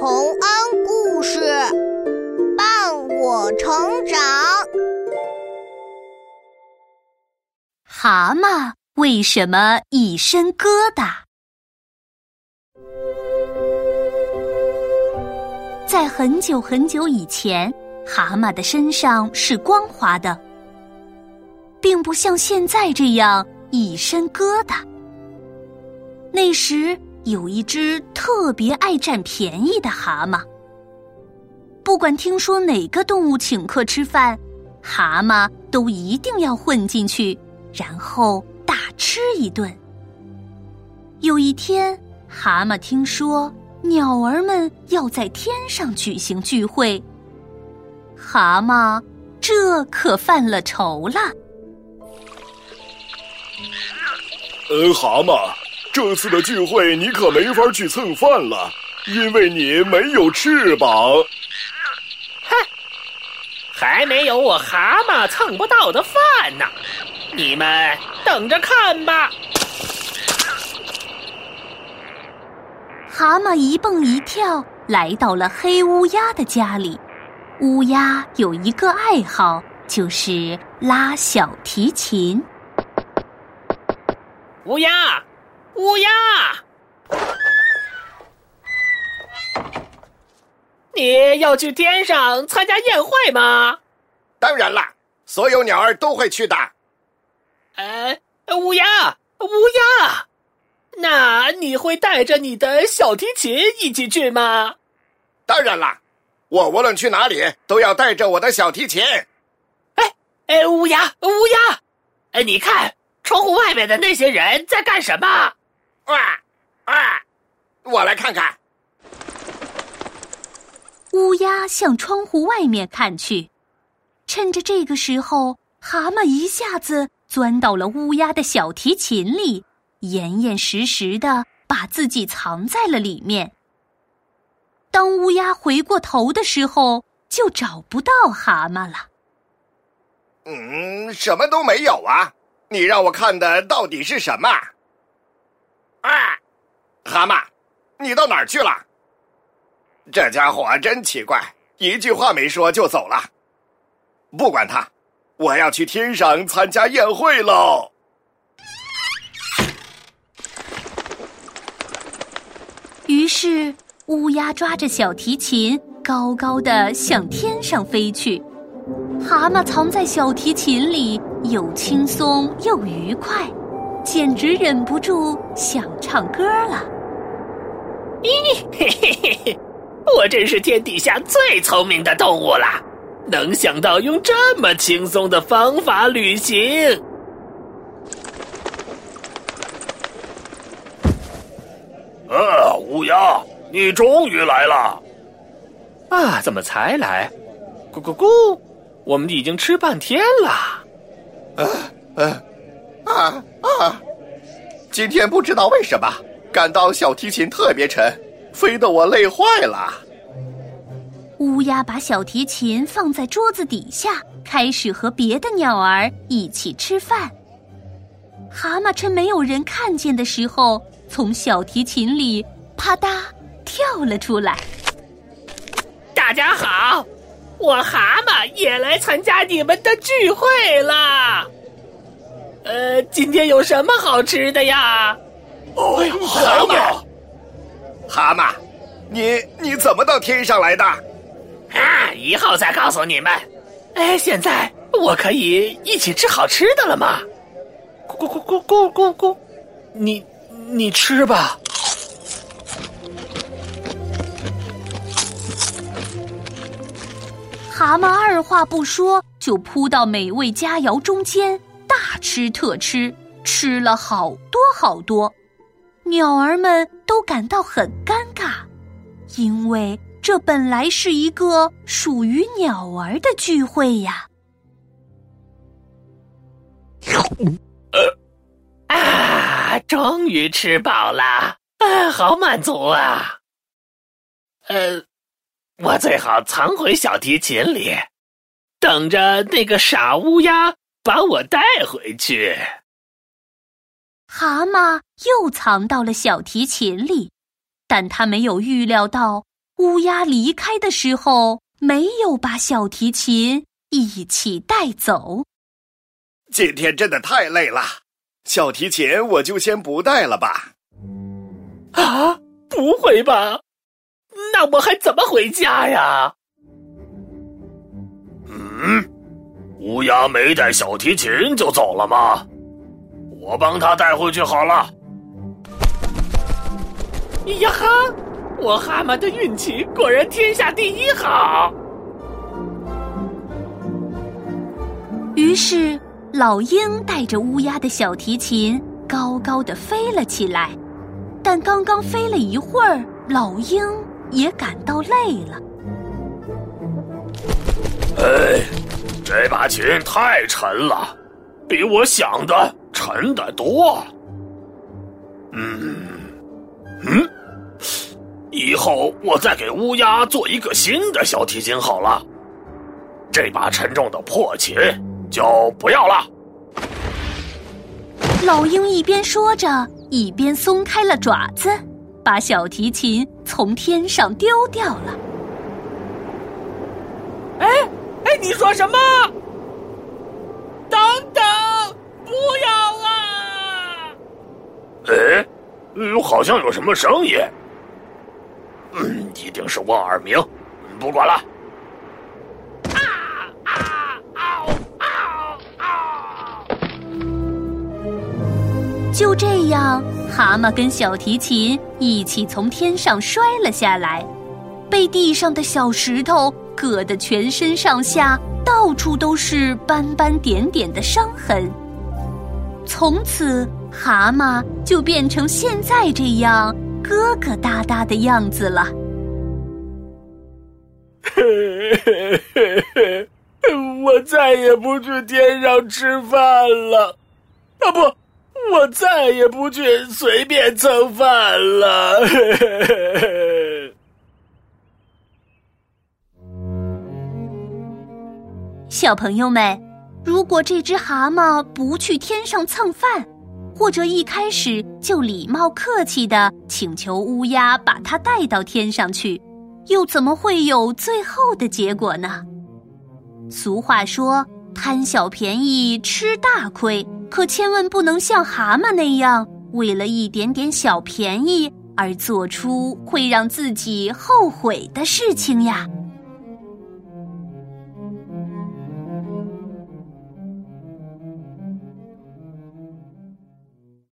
洪恩故事伴我成长。蛤蟆为什么一身疙瘩？在很久很久以前，蛤蟆的身上是光滑的，并不像现在这样一身疙瘩。那时。有一只特别爱占便宜的蛤蟆，不管听说哪个动物请客吃饭，蛤蟆都一定要混进去，然后大吃一顿。有一天，蛤蟆听说鸟儿们要在天上举行聚会，蛤蟆这可犯了愁了。呃，蛤蟆。这次的聚会你可没法去蹭饭了，因为你没有翅膀。哼，还没有我蛤蟆蹭不到的饭呢，你们等着看吧。蛤蟆一蹦一跳来到了黑乌鸦的家里。乌鸦有一个爱好，就是拉小提琴。乌鸦。乌鸦，你要去天上参加宴会吗？当然啦，所有鸟儿都会去的。呃，乌鸦，乌鸦，那你会带着你的小提琴一起去吗？当然啦，我无论去哪里都要带着我的小提琴。哎哎，乌鸦，乌鸦，哎，你看窗户外面的那些人在干什么？哇啊！我来看看。乌鸦向窗户外面看去，趁着这个时候，蛤蟆一下子钻到了乌鸦的小提琴里，严严实实的把自己藏在了里面。当乌鸦回过头的时候，就找不到蛤蟆了。嗯，什么都没有啊！你让我看的到底是什么？啊，蛤蟆，你到哪儿去了？这家伙真奇怪，一句话没说就走了。不管他，我要去天上参加宴会喽。于是，乌鸦抓着小提琴，高高的向天上飞去。蛤蟆藏在小提琴里，又轻松又愉快。简直忍不住想唱歌了。咦，嘿嘿嘿嘿，我真是天底下最聪明的动物了，能想到用这么轻松的方法旅行。啊，乌鸦，你终于来了！啊，怎么才来？咕咕咕，我们已经吃半天了。呃呃。啊啊！今天不知道为什么感到小提琴特别沉，飞得我累坏了。乌鸦把小提琴放在桌子底下，开始和别的鸟儿一起吃饭。蛤蟆趁没有人看见的时候，从小提琴里啪嗒跳了出来。大家好，我蛤蟆也来参加你们的聚会啦！呃，今天有什么好吃的呀？哦，蛤蟆，蛤蟆，你你怎么到天上来的？啊，以后再告诉你们。哎，现在我可以一起吃好吃的了吗？咕咕咕咕咕咕咕，你你吃吧。蛤蟆二话不说，就扑到美味佳肴中间。大吃特吃，吃了好多好多，鸟儿们都感到很尴尬，因为这本来是一个属于鸟儿的聚会呀。啊，终于吃饱了，啊，好满足啊！呃，我最好藏回小提琴里，等着那个傻乌鸦。把我带回去。蛤蟆又藏到了小提琴里，但他没有预料到，乌鸦离开的时候没有把小提琴一起带走。今天真的太累了，小提琴我就先不带了吧。啊，不会吧？那我还怎么回家呀？嗯，乌鸦没带小提琴就走了吗？我帮他带回去好了。呀哈！我蛤蟆的运气果然天下第一好。于是，老鹰带着乌鸦的小提琴高高的飞了起来。但刚刚飞了一会儿，老鹰也感到累了。哎，这把琴太沉了，比我想的沉得多。嗯，嗯，以后我再给乌鸦做一个新的小提琴好了。这把沉重的破琴就不要了。老鹰一边说着。一边松开了爪子，把小提琴从天上丢掉了。哎哎，你说什么？等等，不要啊！哎，嗯，好像有什么声音。嗯，一定是望耳鸣。不管了。就这样，蛤蟆跟小提琴一起从天上摔了下来，被地上的小石头硌得全身上下到处都是斑斑点点的伤痕。从此，蛤蟆就变成现在这样疙疙瘩瘩的样子了。我再也不去天上吃饭了，啊不！我再也不去随便蹭饭了。小朋友们，如果这只蛤蟆不去天上蹭饭，或者一开始就礼貌客气的请求乌鸦把它带到天上去，又怎么会有最后的结果呢？俗话说：“贪小便宜吃大亏。”可千万不能像蛤蟆那样，为了一点点小便宜而做出会让自己后悔的事情呀。